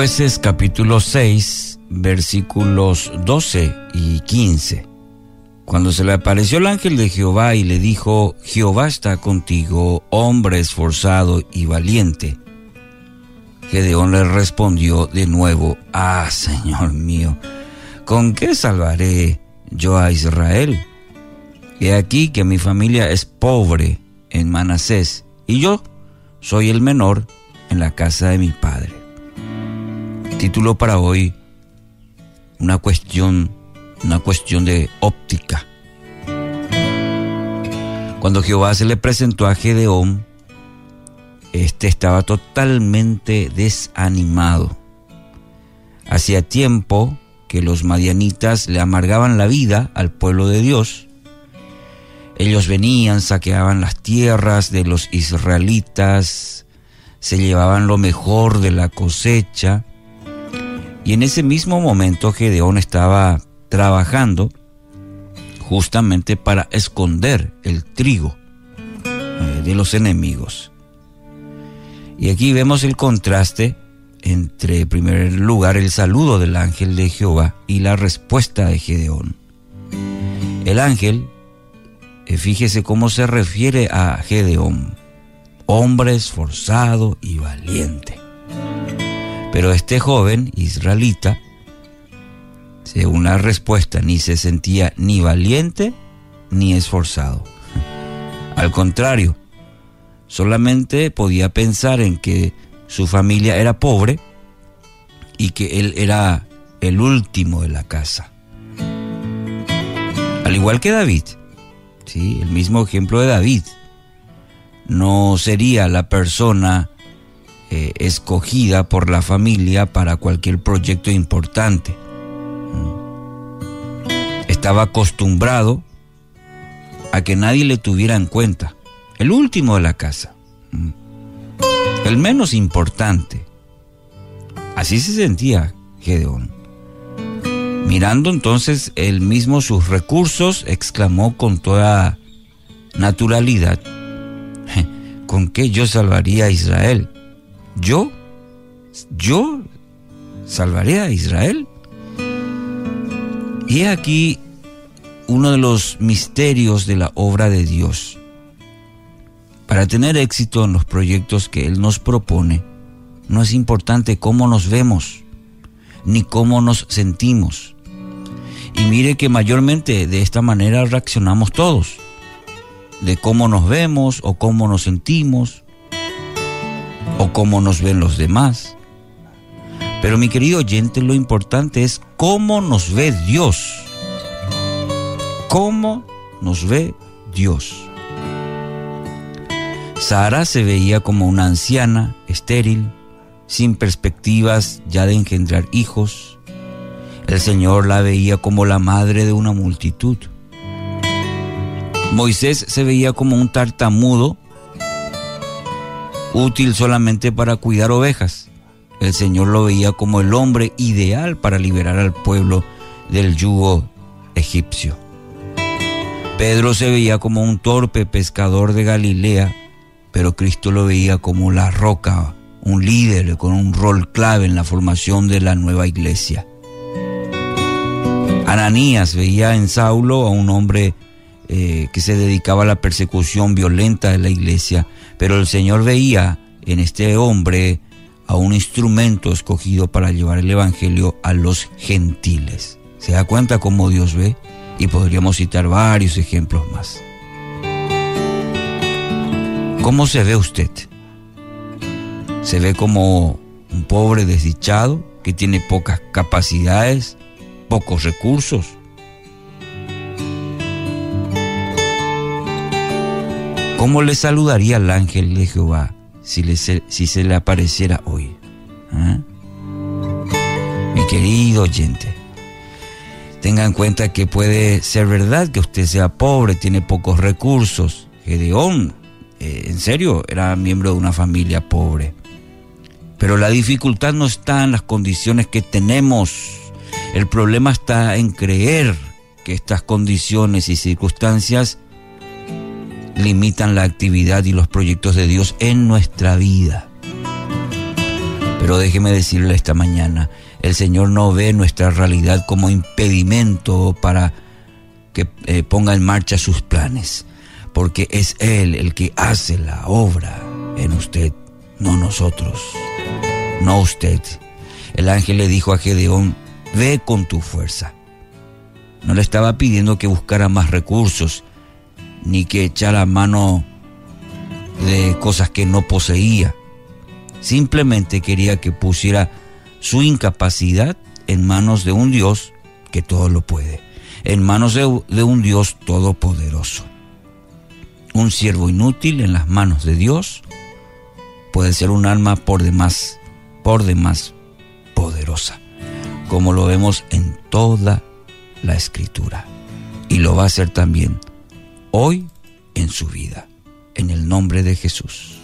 Jueces capítulo 6, versículos 12 y 15. Cuando se le apareció el ángel de Jehová y le dijo, Jehová está contigo, hombre esforzado y valiente. Gedeón le respondió de nuevo, Ah, Señor mío, ¿con qué salvaré yo a Israel? He aquí que mi familia es pobre en Manasés y yo soy el menor en la casa de mi padre. Título para hoy, una cuestión una cuestión de óptica. Cuando Jehová se le presentó a Gedeón, este estaba totalmente desanimado. Hacía tiempo que los madianitas le amargaban la vida al pueblo de Dios. Ellos venían, saqueaban las tierras de los israelitas, se llevaban lo mejor de la cosecha. Y en ese mismo momento Gedeón estaba trabajando justamente para esconder el trigo eh, de los enemigos. Y aquí vemos el contraste entre, en primer lugar, el saludo del ángel de Jehová y la respuesta de Gedeón. El ángel, eh, fíjese cómo se refiere a Gedeón, hombre esforzado y valiente. Pero este joven israelita según la respuesta, ni se sentía ni valiente ni esforzado. Al contrario, solamente podía pensar en que su familia era pobre y que él era el último de la casa. Al igual que David, ¿sí? el mismo ejemplo de David, no sería la persona eh, escogida por la familia para cualquier proyecto importante estaba acostumbrado a que nadie le tuviera en cuenta. El último de la casa. Mm. El menos importante. Así se sentía Gedeón. Mirando entonces él mismo sus recursos, exclamó con toda naturalidad, ¿con qué yo salvaría a Israel? ¿Yo? ¿Yo salvaré a Israel? Y aquí uno de los misterios de la obra de Dios. Para tener éxito en los proyectos que Él nos propone, no es importante cómo nos vemos, ni cómo nos sentimos. Y mire que mayormente de esta manera reaccionamos todos, de cómo nos vemos o cómo nos sentimos, o cómo nos ven los demás. Pero mi querido oyente, lo importante es cómo nos ve Dios cómo nos ve Dios. Sara se veía como una anciana, estéril, sin perspectivas ya de engendrar hijos. El Señor la veía como la madre de una multitud. Moisés se veía como un tartamudo, útil solamente para cuidar ovejas. El Señor lo veía como el hombre ideal para liberar al pueblo del yugo egipcio. Pedro se veía como un torpe pescador de Galilea, pero Cristo lo veía como la roca, un líder con un rol clave en la formación de la nueva iglesia. Ananías veía en Saulo a un hombre eh, que se dedicaba a la persecución violenta de la iglesia, pero el Señor veía en este hombre a un instrumento escogido para llevar el Evangelio a los gentiles. ¿Se da cuenta cómo Dios ve? y podríamos citar varios ejemplos más. ¿Cómo se ve usted? ¿Se ve como un pobre desdichado que tiene pocas capacidades, pocos recursos? ¿Cómo le saludaría al ángel de Jehová si, se le apareciera hoy? ¿Ah? Mi querido oyente, Tenga en cuenta que puede ser verdad que usted sea pobre, tiene pocos recursos. Gedeón, eh, en serio, era miembro de una familia pobre. Pero la dificultad no está en las condiciones que tenemos. El problema está en creer que estas condiciones y circunstancias limitan la actividad y los proyectos de Dios en nuestra vida. Pero déjeme decirle esta mañana, el Señor no ve nuestra realidad como impedimento para que eh, ponga en marcha sus planes, porque es Él el que hace la obra en usted, no nosotros, no usted. El ángel le dijo a Gedeón, ve con tu fuerza. No le estaba pidiendo que buscara más recursos, ni que echara mano de cosas que no poseía. Simplemente quería que pusiera su incapacidad en manos de un Dios que todo lo puede, en manos de, un Dios todopoderoso. Un siervo inútil en las manos de Dios puede ser un alma por demás, por demás poderosa, como lo vemos en toda la escritura. Y lo va a hacer también hoy en su vida, en el nombre de Jesús.